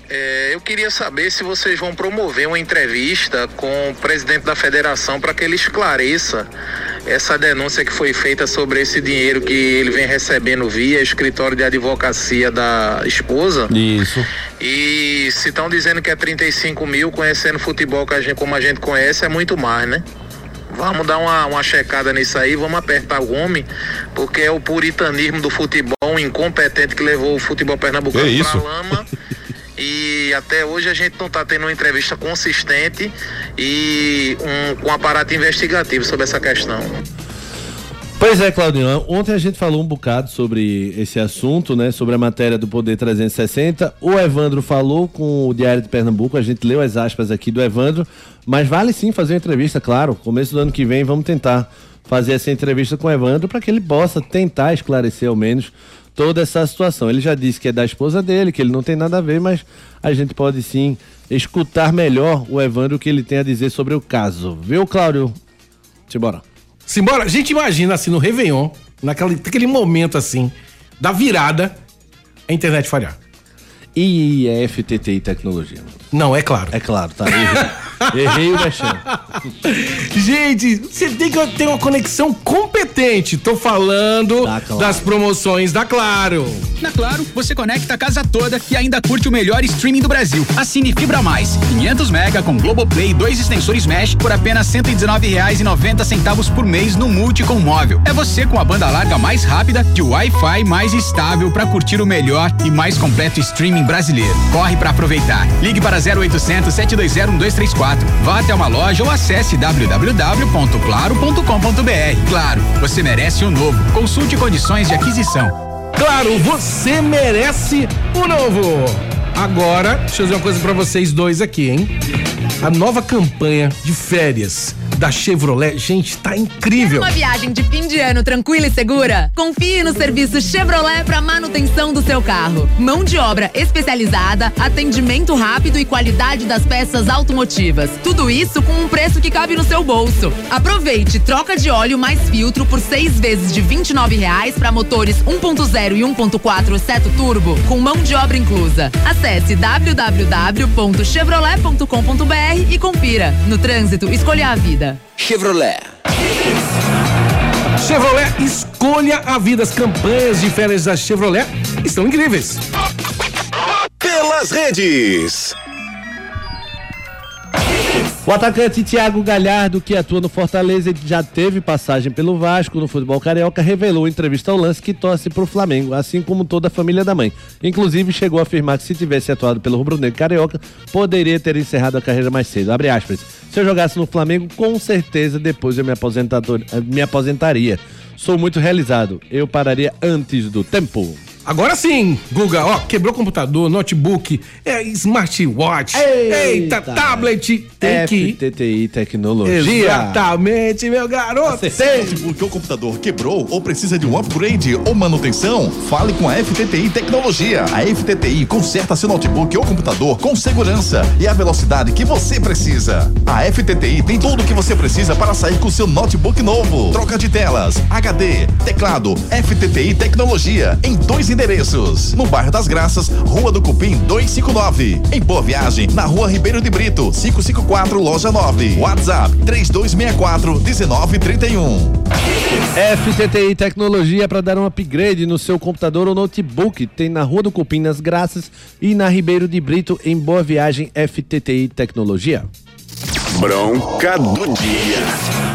É, eu queria saber se vocês vão promover uma entrevista com o presidente da federação para que ele esclareça essa denúncia que foi feita sobre esse dinheiro que ele vem recebendo via escritório de advocacia da esposa. Isso. E se estão dizendo que é 35 mil, conhecendo futebol a gente, como a gente conhece, é muito mais, né? Vamos dar uma, uma checada nisso aí, vamos apertar o homem, porque é o puritanismo do futebol, incompetente que levou o futebol pernambucano isso? pra lama. E até hoje a gente não está tendo uma entrevista consistente e um, com um aparato investigativo sobre essa questão. Pois é, Claudinho. Ontem a gente falou um bocado sobre esse assunto, né? Sobre a matéria do Poder 360. O Evandro falou com o Diário de Pernambuco, a gente leu as aspas aqui do Evandro, mas vale sim fazer uma entrevista, claro. Começo do ano que vem vamos tentar fazer essa entrevista com o Evandro para que ele possa tentar esclarecer ao menos toda essa situação. Ele já disse que é da esposa dele, que ele não tem nada a ver, mas a gente pode sim escutar melhor o Evandro o que ele tem a dizer sobre o caso. Viu, Cláudio? Simbora. Simbora, a gente imagina assim no Réveillon, naquele, naquele momento assim, da virada, a internet falhar. E é FTTI Tecnologia. Não, é claro. É claro, tá. Errei, Errei o mexendo. Gente, você tem que ter uma conexão competente. Tô falando Tá, claro. das promoções da Claro. Na Claro, você conecta a casa toda e ainda curte o melhor streaming do Brasil. Assine Fibra Mais, 500 mega com Globoplay e dois extensores Mesh por apenas R$ 119,90 por mês no Multi com móvel. É você com a banda larga mais rápida e o Wi-Fi mais estável para curtir o melhor e mais completo streaming brasileiro. Corre para aproveitar. Ligue para 0800 720 1234. Vá até uma loja ou acesse www.claro.com.br. Claro, você merece o novo. Consulte condições de aquisição. Claro, você merece o novo. Agora, deixa eu dizer uma coisa pra vocês dois aqui, hein? A nova campanha de férias da Chevrolet, gente, tá incrível. Uma viagem de fim de ano tranquila e segura? Confie no serviço Chevrolet para manutenção do seu carro. Mão de obra especializada, atendimento rápido e qualidade das peças automotivas. Tudo isso com um preço que cabe no seu bolso. Aproveite troca de óleo mais filtro por seis vezes de 29 reais para motores 1.0 e 1.4 seto turbo, com mão de obra inclusa. Acesse www.chevrolet.com.br e confira. No trânsito, escolha a vida. Chevrolet. Chevrolet, escolha a vida. As campanhas de férias da Chevrolet estão incríveis. Pelas redes. O atacante Thiago Galhardo, que atua no Fortaleza e já teve passagem pelo Vasco no futebol carioca, revelou em entrevista ao lance que torce pro Flamengo, assim como toda a família da mãe. Inclusive, chegou a afirmar que se tivesse atuado pelo Rubro Negro Carioca, poderia ter encerrado a carreira mais cedo. Abre aspas. Se eu jogasse no Flamengo, com certeza depois eu me, me aposentaria. Sou muito realizado. Eu pararia antes do tempo. Agora sim, Guga, ó, quebrou computador, notebook, é, smartwatch, eita, tablet, tem que FTTI Tecnologia. Exatamente, meu garoto. Notebook ou computador quebrou ou precisa de um upgrade ou manutenção? Fale com a FTTI Tecnologia. A FTTI conserta seu notebook ou computador com segurança e a velocidade que você precisa. A FTTI tem tudo o que você precisa para sair com seu notebook novo. Troca de telas, HD, teclado, FTTI Tecnologia em dois endereços. No bairro das Graças, Rua do Cupim 259. Em Boa Viagem, na Rua Ribeiro de Brito, 554, loja 9. WhatsApp 3264 1931. FTTI Tecnologia para dar um upgrade no seu computador ou notebook. Tem na Rua do Cupim, nas Graças e na Ribeiro de Brito, em Boa Viagem, FTTI Tecnologia. Bronca do dia.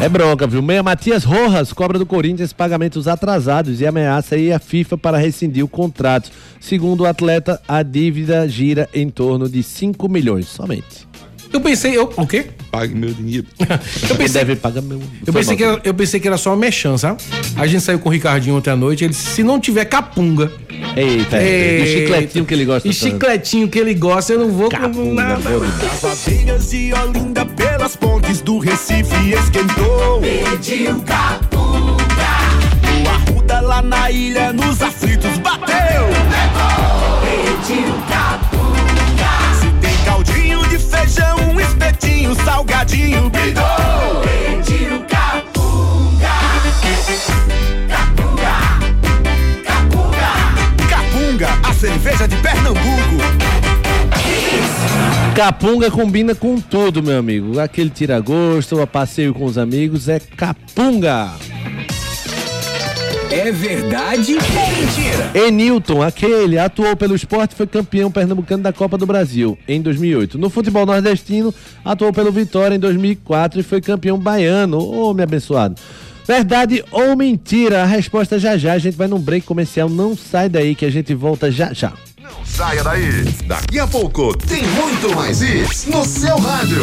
É bronca, viu? Meia Matias Rojas cobra do Corinthians pagamentos atrasados e ameaça aí a FIFA para rescindir o contrato. Segundo o atleta, a dívida gira em torno de 5 milhões somente. Eu pensei, eu, o quê? Pague meu dinheiro. Eu pensei, Deve pagar meu. eu pensei, que era, eu pensei que era só uma mechan, sabe? A gente saiu com o Ricardinho ontem à noite, ele disse, se não tiver capunga. Eita, e o chicletinho que ele gosta E chicletinho que ele gosta, eu não vou com nada. As aveias de Olinda pelas pontes do Recife esquentou. Pediu capunga. na ilha, nos aflitos, bateu! Pediu capunga. Feijão, um espetinho, salgadinho, bidou! Pediu capunga. Capunga. Capunga. Capunga, a cerveja de Pernambuco. Capunga combina com tudo, meu amigo. Aquele tira-gosto, a passeio com os amigos é capunga. É verdade ou mentira? Enilton, aquele, atuou pelo esporte e foi campeão pernambucano da Copa do Brasil em 2008. No futebol nordestino, atuou pelo Vitória em 2004 e foi campeão baiano. Ô, oh, me abençoado. Verdade ou mentira? A resposta já já. A gente vai num break comercial. Não sai daí que a gente volta já já. Não saia daí. Daqui a pouco tem muito mais isso no seu rádio.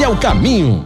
é o caminho.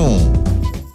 Réunion.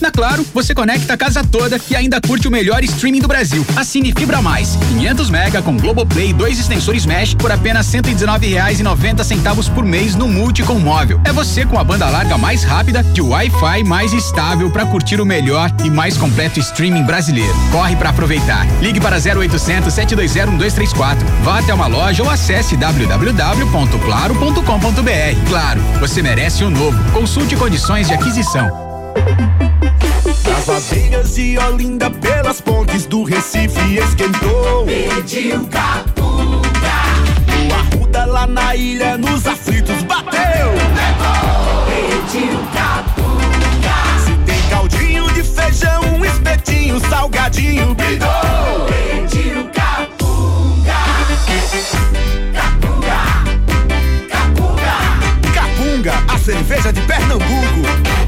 Na Claro, você conecta a casa toda e ainda curte o melhor streaming do Brasil. Assine Fibra Mais, 500 mega com Globoplay, dois extensores Mesh por apenas R$ 119,90 por mês no Multi com móvel. É você com a banda larga mais rápida de Wi-Fi mais estável para curtir o melhor e mais completo streaming brasileiro. Corre para aproveitar. Ligue para 0800 720 1234. Vá até uma loja ou acesse www.claro.com.br. Claro, você merece o um novo. Consulte condições de aquisição. Das ladeiras de Olinda, pelas pontes do Recife esquentou. Pediu capunga. O Arruda lá na ilha, nos aflitos bateu. Levou. Pediu capunga. Se tem caldinho de feijão, um espetinho, salgadinho, bidou. Pediu capunga. Capunga. Capunga. Capunga, a cerveja de Pernambuco.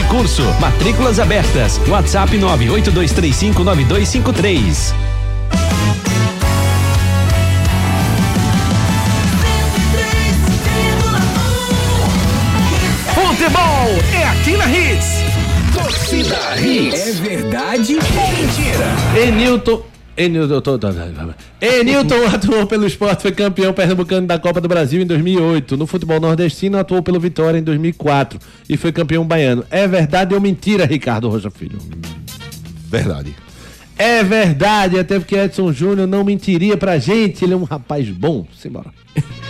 de curso. Matrículas abertas. WhatsApp 982359253. Futebol é aqui na Hits. Torcida Hits. É verdade ou mentira? Enilton. Enilton, eu tô- tô- tô- Enilton atuou pelo esporte, foi campeão pernambucano da Copa do Brasil em 2008. No futebol nordestino, atuou pelo Vitória em 2004 e foi campeão baiano. É verdade ou mentira, Ricardo Rocha Filho? Verdade. É verdade, até porque Edson Júnior não mentiria pra gente. Ele é um rapaz bom. Simbora.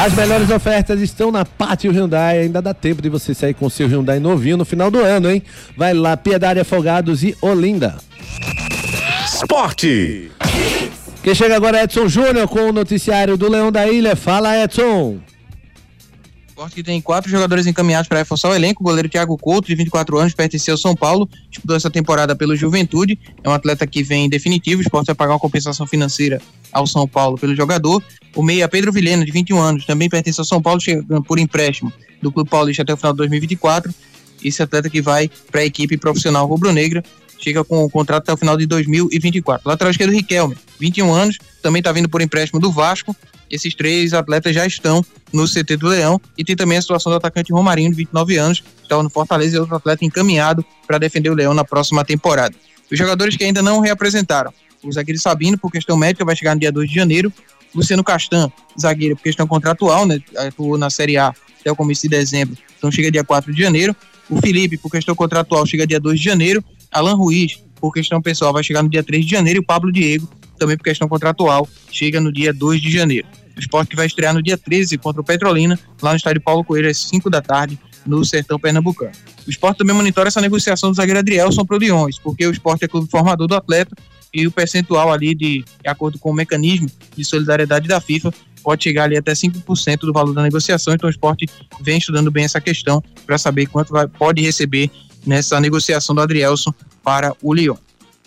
As melhores ofertas estão na Pátio Hyundai. Ainda dá tempo de você sair com o seu Hyundai novinho no final do ano, hein? Vai lá, Piedade Afogados e Olinda. Esporte. Quem chega agora é Edson Júnior com o noticiário do Leão da Ilha. Fala, Edson. Esporte que tem quatro jogadores encaminhados para reforçar o elenco. O goleiro Thiago Couto, de 24 anos, pertenceu ao São Paulo, disputou essa temporada pelo Juventude. É um atleta que vem em definitivo. O esporte vai pagar uma compensação financeira ao São Paulo pelo jogador. O meia Pedro Vilhena, de 21 anos, também pertence ao São Paulo, chegando por empréstimo do Clube Paulista até o final de 2024. Esse atleta que vai para a equipe profissional rubro-negra chega com o contrato até o final de 2024. Lateral esquerdo Riquelme, 21 anos, também está vindo por empréstimo do Vasco. Esses três atletas já estão no CT do Leão e tem também a situação do atacante Romarinho, de 29 anos, que está no Fortaleza e outro atleta encaminhado para defender o Leão na próxima temporada. Os jogadores que ainda não reapresentaram, o zagueiro Sabino, por questão médica, vai chegar no dia 2 de janeiro. Luciano Castan, zagueiro, por questão contratual, né, atuou na Série A até o começo de dezembro, então chega dia 4 de janeiro. O Felipe, por questão contratual, chega dia 2 de janeiro. Alan Ruiz, por questão pessoal, vai chegar no dia 3 de janeiro. E o Pablo Diego, também por questão contratual, chega no dia 2 de janeiro. O esporte vai estrear no dia 13 contra o Petrolina, lá no estádio Paulo Coelho, às 5 da tarde, no Sertão Pernambucano. O esporte também monitora essa negociação do zagueiro Adrielson para o porque o esporte é clube formador do atleta e o percentual ali, de, de acordo com o mecanismo de solidariedade da FIFA, pode chegar ali até 5% do valor da negociação. Então o esporte vem estudando bem essa questão para saber quanto vai, pode receber nessa negociação do Adrielson para o Lyon.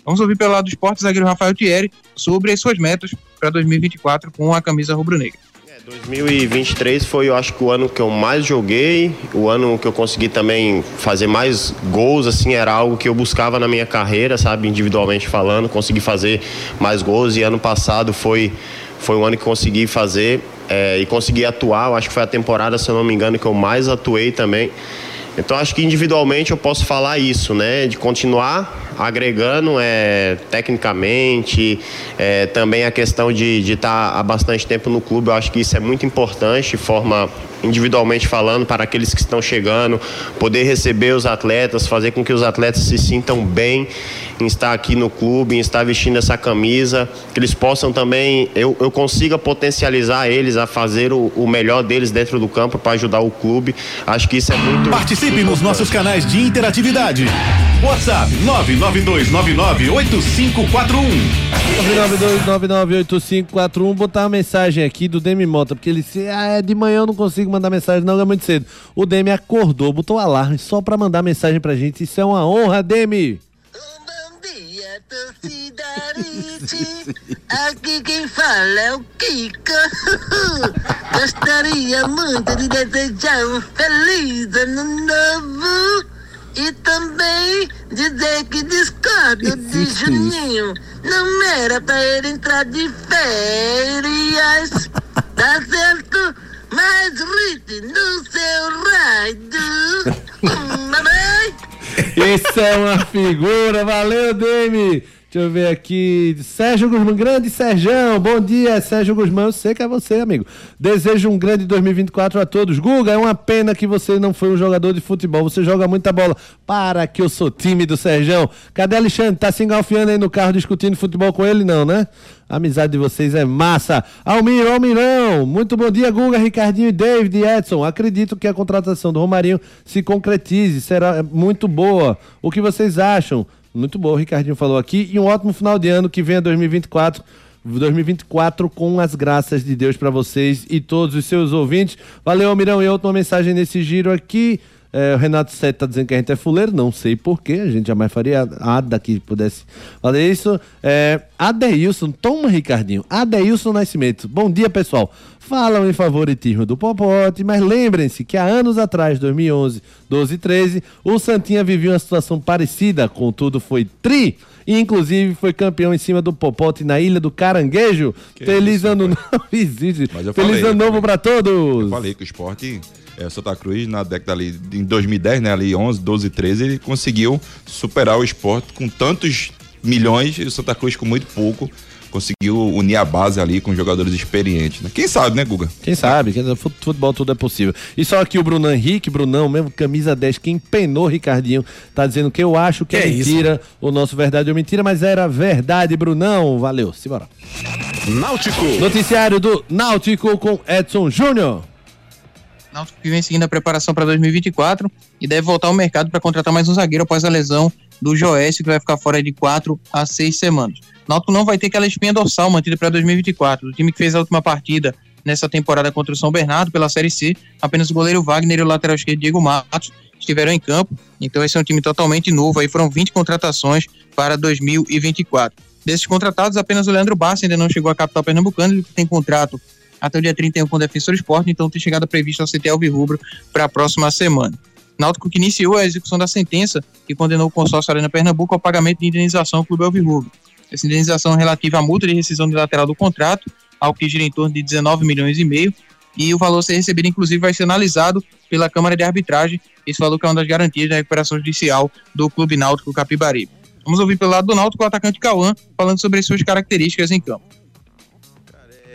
Vamos ouvir pelo lado do esporte zagueiro Rafael Thierry sobre as suas metas para 2024 com a camisa rubro-negra. 2023 foi, eu acho que o ano que eu mais joguei, o ano que eu consegui também fazer mais gols, assim, era algo que eu buscava na minha carreira, sabe, individualmente falando, consegui fazer mais gols e ano passado foi foi um ano que consegui fazer é, e consegui atuar, eu acho que foi a temporada, se eu não me engano, que eu mais atuei também. Então acho que individualmente eu posso falar isso, né? De continuar agregando é, tecnicamente, é, também a questão de estar há bastante tempo no clube, eu acho que isso é muito importante, de forma individualmente falando, para aqueles que estão chegando, poder receber os atletas, fazer com que os atletas se sintam bem em estar aqui no clube, em estar vestindo essa camisa, que eles possam também, eu, eu consiga potencializar eles a fazer o, o melhor deles dentro do campo para ajudar o clube. Acho que isso é muito. Participe nos nossos canais de interatividade. WhatsApp 992998541. 992998541, botar uma mensagem aqui do Demi Mota, porque ele disse, ah, é de manhã eu não consigo mandar mensagem, não, é muito cedo. O Demi acordou, botou alarme só pra mandar mensagem pra gente, isso é uma honra, Demi. Aqui quem fala é o Kika. Gostaria muito de desejar um feliz ano novo e também dizer que discordo de Juninho. Não era pra ele entrar de férias. Tá certo? Mas Rite no seu Mamãe. Isso é uma figura, valeu, Demi. Deixa eu ver aqui. Sérgio Guzmão, grande Serjão. Bom dia, Sérgio Guzmão. Eu sei que é você, amigo. Desejo um grande 2024 a todos. Guga, é uma pena que você não foi um jogador de futebol. Você joga muita bola. Para que eu sou tímido, Serjão. Cadê Alexandre? Tá se engalfiando aí no carro discutindo futebol com ele? Não, né? A amizade de vocês é massa. Almir, Almirão. Muito bom dia, Guga, Ricardinho e David Edson. Acredito que a contratação do Romarinho se concretize. Será muito boa. O que vocês acham? Muito bom, o Ricardinho falou aqui. E um ótimo final de ano que venha 2024. 2024 com as graças de Deus para vocês e todos os seus ouvintes. Valeu, Almirão. E outra mensagem nesse giro aqui. É, o Renato Sete tá dizendo que a gente é fuleiro, não sei porquê, a gente jamais faria nada que pudesse fazer isso. É, Adeilson, toma Ricardinho, Adeilson Nascimento. Bom dia, pessoal. Falam em favoritismo do Popote, mas lembrem-se que há anos atrás, 2011, 12 e 13, o Santinha vivia uma situação parecida, contudo foi tri e inclusive foi campeão em cima do Popote na Ilha do Caranguejo. Que Feliz isso, ano novo, existe. Feliz falei, ano novo pra todos. Eu falei que o esporte, é, Santa Cruz, na década ali, em 2010, né, ali 11, 12, 13, ele conseguiu superar o esporte com tantos milhões e o Santa Cruz com muito pouco. Conseguiu unir a base ali com jogadores experientes. Né? Quem sabe, né, Guga? Quem sabe, quem sabe, fut- futebol tudo é possível. E só aqui o Bruno Henrique, Brunão, mesmo camisa 10, que empenou Ricardinho, tá dizendo que eu acho que, Que é é isso? mentira, o nosso verdade ou mentira, mas era verdade, Brunão. Valeu, simbora. Náutico. Noticiário do Náutico com Edson Júnior. Náutico que vem seguindo a preparação para 2024 e deve voltar ao mercado para contratar mais um zagueiro após a lesão do Joécio, que vai ficar fora de 4 a 6 semanas. Náutico não vai ter aquela espinha dorsal mantida para 2024. O time que fez a última partida nessa temporada contra o São Bernardo pela Série C, apenas o goleiro Wagner e o lateral esquerdo Diego Matos estiveram em campo. Então esse é um time totalmente novo. Aí foram 20 contratações para 2024. Desses contratados, apenas o Leandro Bassi ainda não chegou à capital pernambucana, ele tem contrato até o dia 31 com o Defensor Esporte, então tem chegada prevista ao CT Alvirrubro para a próxima semana. Náutico que iniciou a execução da sentença que condenou o consórcio Arena Pernambuco ao pagamento de indenização ao Clube Alvirrubro. Essa indenização é relativa à multa de rescisão unilateral do contrato, algo que gira em torno de 19 milhões e meio, e o valor a ser recebido, inclusive, vai ser analisado pela Câmara de Arbitragem, esse valor que é uma das garantias da recuperação judicial do Clube Náutico Capibaribe. Vamos ouvir pelo lado do Náutico o atacante Cauã falando sobre suas características em campo.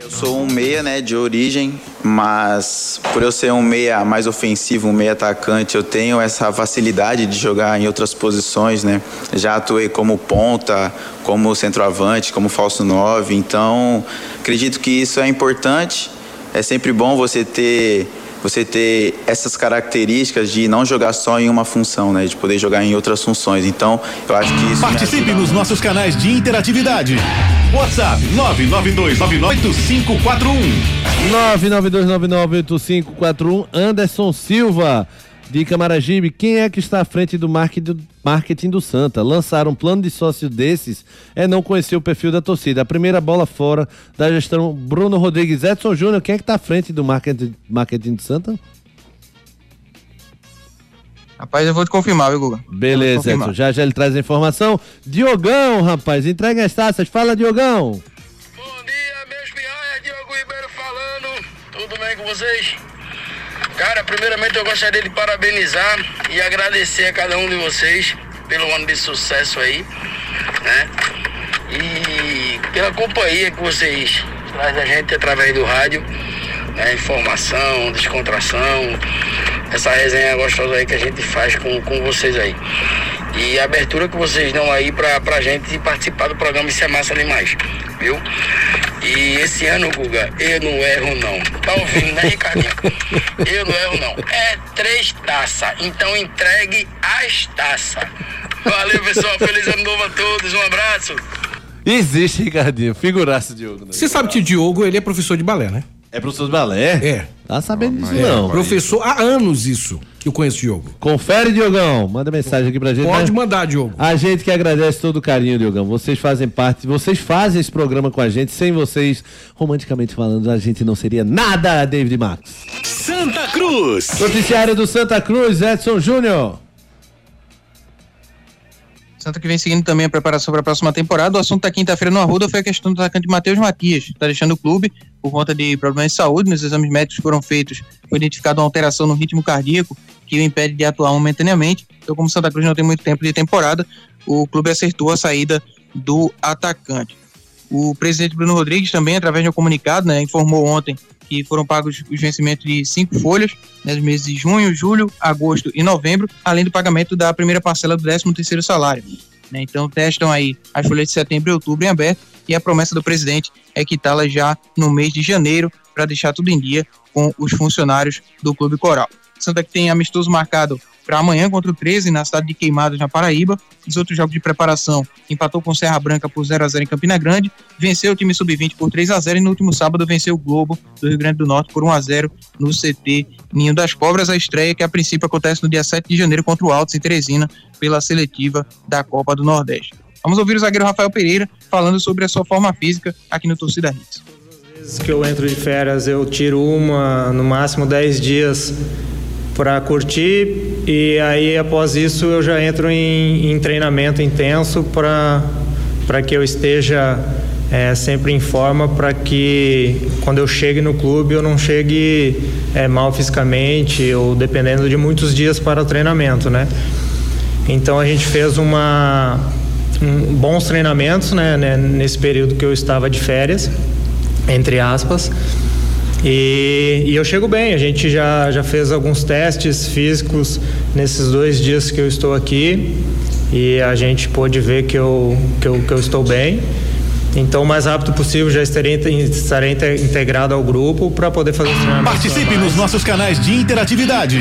Eu sou um meia, né, de origem, mas por eu ser um meia mais ofensivo, um meia atacante, eu tenho essa facilidade de jogar em outras posições, né? Já atuei como ponta, como centroavante, como falso nove, então acredito que isso é importante. É sempre bom você ter você ter essas características de não jogar só em uma função, né, de poder jogar em outras funções. Então, eu acho que isso Participe nos nossos canais de interatividade. WhatsApp 992998541. 992998541 Anderson Silva de Camaragibe. Quem é que está à frente do market- marketing do Santa? Lançar um plano de sócio desses é não conhecer o perfil da torcida. A primeira bola fora da gestão Bruno Rodrigues. Edson Júnior, quem é que está à frente do marketing, marketing do Santa? Rapaz, eu vou te confirmar, viu, Guga? Beleza, confirmar. Edson. Já já ele traz a informação. Diogão, rapaz, entrega as taças. Fala, Diogão. Tudo bem com vocês? Cara, primeiramente eu gostaria de parabenizar e agradecer a cada um de vocês pelo ano de sucesso aí, né? E pela companhia que vocês trazem a gente através do rádio, né? Informação, descontração, essa resenha gostosa aí que a gente faz com, com vocês aí. E a abertura que vocês dão aí pra, pra gente participar do programa, isso é massa demais, viu? E esse ano, Guga, eu não erro não. Tá ouvindo, né, Ricardinho? Eu não erro não. É três taças, então entregue as taças. Valeu, pessoal. Feliz ano novo a todos. Um abraço. Existe, Ricardinho. Figuraço, Diogo. né? Você sabe que o Diogo, ele é professor de balé, né? É professor de balé? É. Tá sabendo disso, É, não. Professor, há anos isso eu conheço o Diogo. Confere, Diogão. Manda mensagem aqui pra gente. Pode né? mandar, Diogo. A gente que agradece todo o carinho, Diogão. Vocês fazem parte, vocês fazem esse programa com a gente. Sem vocês, romanticamente falando, a gente não seria nada, David Max. Santa Cruz. Noticiário do Santa Cruz, Edson Júnior. Santa que vem seguindo também a preparação para a próxima temporada. O assunto da quinta-feira no Arruda foi a questão do atacante Matheus Matias, que está deixando o clube por conta de problemas de saúde. Nos exames médicos foram feitos, foi identificada uma alteração no ritmo cardíaco que o impede de atuar momentaneamente. Então, como Santa Cruz não tem muito tempo de temporada, o clube acertou a saída do atacante. O presidente Bruno Rodrigues também, através de um comunicado, né, informou ontem que foram pagos os vencimentos de cinco folhas, né, nos meses de junho, julho, agosto e novembro, além do pagamento da primeira parcela do 13 terceiro salário. Né, então testam aí as folhas de setembro e outubro em aberto e a promessa do presidente é quitá-las já no mês de janeiro para deixar tudo em dia com os funcionários do Clube Coral. Santa que tem amistoso marcado para amanhã contra o 13 na cidade de Queimados, na Paraíba. Os outros jogos de preparação empatou com Serra Branca por 0 a 0 em Campina Grande, venceu o time sub-20 por 3 a 0 e no último sábado venceu o Globo do Rio Grande do Norte por 1 a 0 no CT Ninho das Cobras, a estreia que a princípio acontece no dia 7 de janeiro contra o Altos em Teresina pela seletiva da Copa do Nordeste. Vamos ouvir o zagueiro Rafael Pereira falando sobre a sua forma física aqui no Torcida Hits. vezes que eu entro de férias, eu tiro uma, no máximo 10 dias para curtir e aí após isso eu já entro em, em treinamento intenso para que eu esteja é, sempre em forma para que quando eu chegue no clube eu não chegue é, mal fisicamente ou dependendo de muitos dias para o treinamento, né? Então a gente fez uma um, bons treinamentos, né, né, nesse período que eu estava de férias, entre aspas. E, e, eu chego bem, a gente já, já fez alguns testes físicos nesses dois dias que eu estou aqui e a gente pôde ver que eu, que eu, que eu estou bem. Então, o mais rápido possível já estarei, estarei integrado ao grupo para poder fazer os treinamentos. Participe nos nossos canais de interatividade.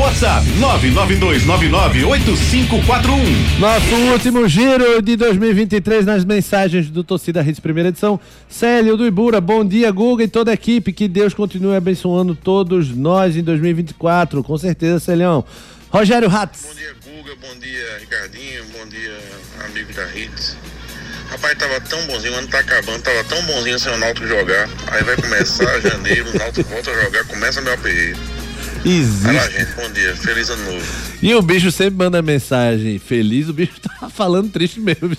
WhatsApp 992998541. Nosso último giro de 2023 nas mensagens do Torcida Hits Primeira Edição. Célio do Ibura, bom dia, Guga e toda a equipe. Que Deus continue abençoando todos nós em 2024. Com certeza, Celião. Rogério Ratz. Bom dia, Guga. Bom dia, Ricardinho. Bom dia, amigo da Hits. Rapaz, tava tão bonzinho, o ano tá acabando, tava tão bonzinho sem o Náutico jogar. Aí vai começar janeiro, o Náutico volta a jogar, começa meu aperreio. Existe. Vai lá, gente, bom dia, feliz ano novo. E o bicho sempre manda mensagem feliz, o bicho tá falando triste mesmo.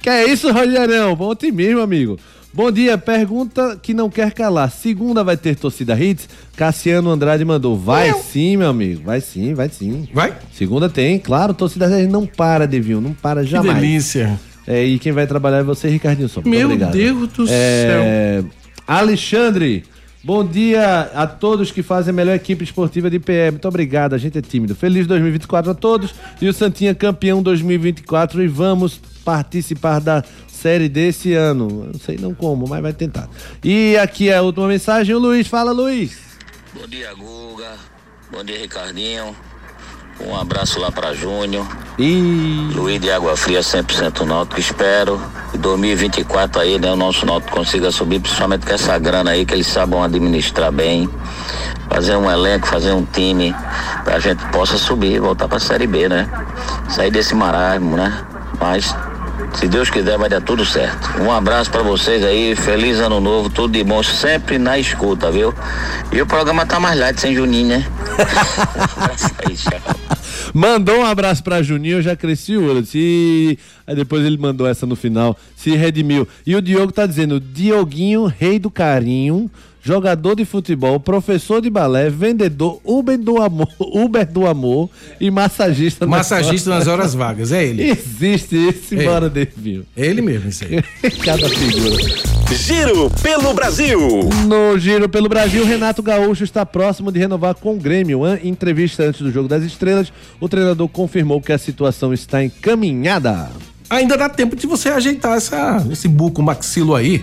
Que é isso, Rogerão? Bom otimismo, amigo. Bom dia, pergunta que não quer calar. Segunda vai ter torcida hits? Cassiano Andrade mandou. Vai Eu. sim, meu amigo. Vai sim, vai sim. Vai? Segunda tem, claro. Torcida hits não para, Devinho. Não para jamais. delícia. É, e quem vai trabalhar é você, Ricardinho Só. Meu Obrigado. Deus do É, Alexandre. Bom dia a todos que fazem a melhor equipe esportiva de PE. Muito obrigado, a gente é tímido. Feliz 2024 a todos. E o Santinha campeão 2024 e vamos participar da série desse ano. Não sei não como, mas vai tentar. E aqui é a última mensagem, o Luiz. Fala, Luiz. Bom dia, Guga. Bom dia, Ricardinho. Um abraço lá pra Júnior. E... Luiz de Água Fria, 100% Náutico. Espero que 2024 aí, né, o nosso Náutico consiga subir, principalmente com essa grana aí, que eles sabem administrar bem. Fazer um elenco, fazer um time, pra gente possa subir, voltar pra Série B, né? Sair desse marasmo, né? Mas se Deus quiser, vai dar tudo certo. Um abraço pra vocês aí, feliz ano novo, tudo de bom, sempre na escuta, viu? E o programa tá mais light sem Juninho, né? Mandou um abraço pra Juninho, eu já cresci o olho. Se... Aí depois ele mandou essa no final, se redimiu. E o Diogo tá dizendo, Dioguinho, rei do carinho, jogador de futebol, professor de balé, vendedor, Uber do amor, Uber do amor e massagista. nas Massagista nas horas vagas, é ele. Existe esse, É. bora, Devinho. Ele mesmo, isso aí. Cada figura. Giro pelo Brasil. No Giro pelo Brasil, Renato Gaúcho está próximo de renovar com o Grêmio. Em entrevista antes do Jogo das Estrelas, o treinador confirmou que a situação está encaminhada. Ainda dá tempo de você ajeitar essa, esse buco maxilo aí.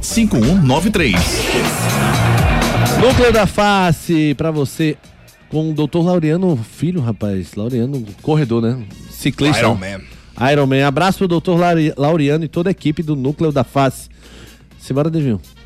5193. Núcleo da Face, pra você, com o Dr. Laureano Filho, rapaz. Laureano, corredor, né? Ciclista. Iron Man. Iron Man. Abraço pro. Lauri- Laureano e toda a equipe do Núcleo da Face. Simbora, Devinho.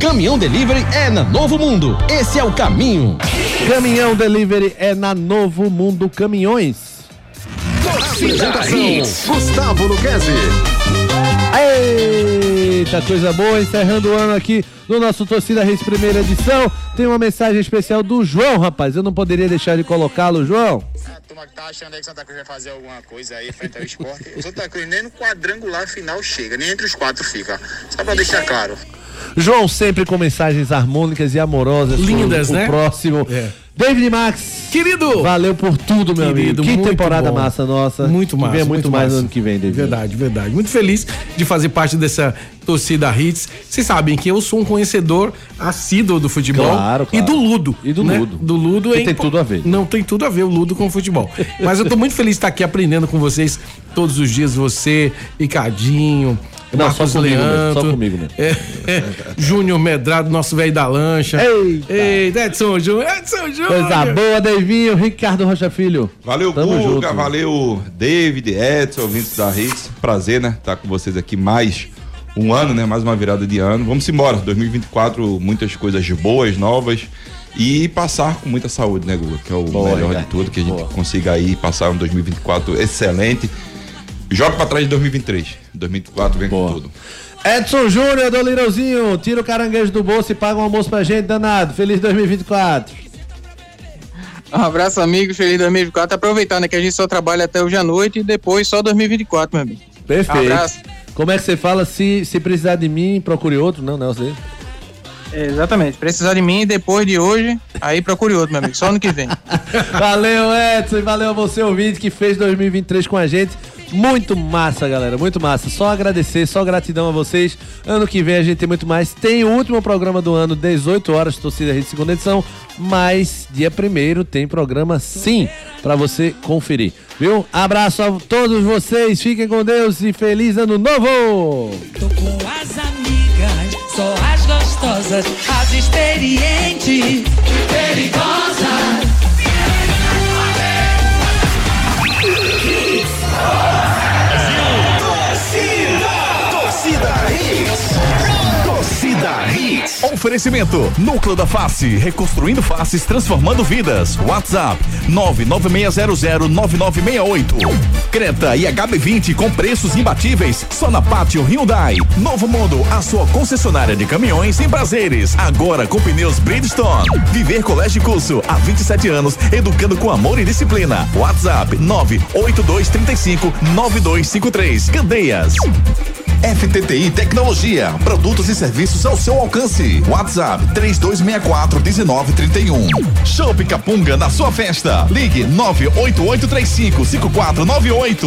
Caminhão Delivery é na Novo Mundo. Esse é o caminho. Caminhão Delivery é na Novo Mundo Caminhões. Apresentação: Gustavo Luquezzi. Eita, coisa boa, encerrando o ano aqui no nosso Torcida Reis primeira edição. Tem uma mensagem especial do João, rapaz. Eu não poderia deixar de colocá-lo, João. A turma que tá achando aí que Santa Cruz vai fazer alguma coisa aí frente ao esporte. O Santa Cruz nem no quadrangular final chega, nem entre os quatro fica. Só pra deixar claro. João sempre com mensagens harmônicas e amorosas. Lindas, pro, né? O próximo. É. David Max. Querido. Valeu por tudo, meu Querido, amigo. Que muito temporada bom. massa nossa. Muito massa. Venha muito, mais massa. no ano que vem, David. Verdade, verdade. Muito feliz de fazer parte dessa torcida Hits. Vocês sabem que eu sou um conhecedor assíduo do futebol Claro, e claro. do Ludo. E do né? Ludo. Do Ludo é tem impo- tudo a ver. Não tem tudo a ver o Ludo com o futebol. Mas eu tô muito feliz de estar aqui aprendendo com vocês todos os dias. Você, Ricardinho, Não, Marcos só comigo mesmo, Leandro. só comigo mesmo. É, é, Júnior Medrado, nosso velho da lancha. Eita. Eita, Edson Júnior. Edson Júnior. Coisa boa, Davinho. Ricardo Rocha Filho. Valeu, Tamo Guga, valeu, David, Edson, ouvintes da Hits. Prazer, né? Estar com vocês aqui mais um ano, né? Mais uma virada de ano. Vamos embora. 2024, muitas coisas boas, novas. E passar com muita saúde, né, Guga? Que é o Boa, melhor de tudo. Que a gente consiga aí passar um 2024 excelente. Joga pra trás de 2023. 2024 vem com tudo. Edson Júnior do Lirãozinho. Tira o caranguejo do bolso e paga um almoço pra gente, danado. Feliz 2024. Um abraço, amigos. Feliz 2024. Aproveitando né, que a gente só trabalha até hoje à noite e depois só 2024, meu amigo. Perfeito. Abraço. Como é que você fala? Se, se precisar de mim, procure outro. Não, não, você. É, exatamente. Precisar de mim depois de hoje, aí procure outro, meu amigo. Só ano que vem. Valeu, Edson, e valeu a você, ouvinte, que fez 2023 com a gente. Muito massa, galera, muito massa. Só agradecer, só gratidão a vocês. Ano que vem a gente tem muito mais. Tem o último programa do ano, 18 horas, Torcida Rede Segunda Edição. Mas dia primeiro tem programa sim, pra você conferir. Viu? Abraço a todos vocês, fiquem com Deus e feliz ano novo! Tô com as amigas, só as gostosas, as experientes perigosas. Oferecimento: Núcleo da Face, reconstruindo faces, transformando vidas. WhatsApp: 996009968. Creta e HB20 com preços imbatíveis. Só na Pátio Hyundai. Novo Mundo, a sua concessionária de caminhões em prazeres. Agora com pneus Bridgestone. Viver Colégio Curso há 27 anos, educando com amor e disciplina. WhatsApp: 98235 9253. Candeias. FTTI Tecnologia, produtos e serviços ao seu alcance. WhatsApp 3264 1931. Show Capunga na sua festa. Ligue 98835 5498.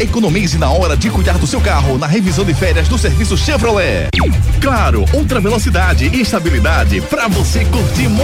Economize na hora de cuidar do seu carro na revisão de férias do serviço Chevrolet. Claro, ultra velocidade e estabilidade para você curtir muito.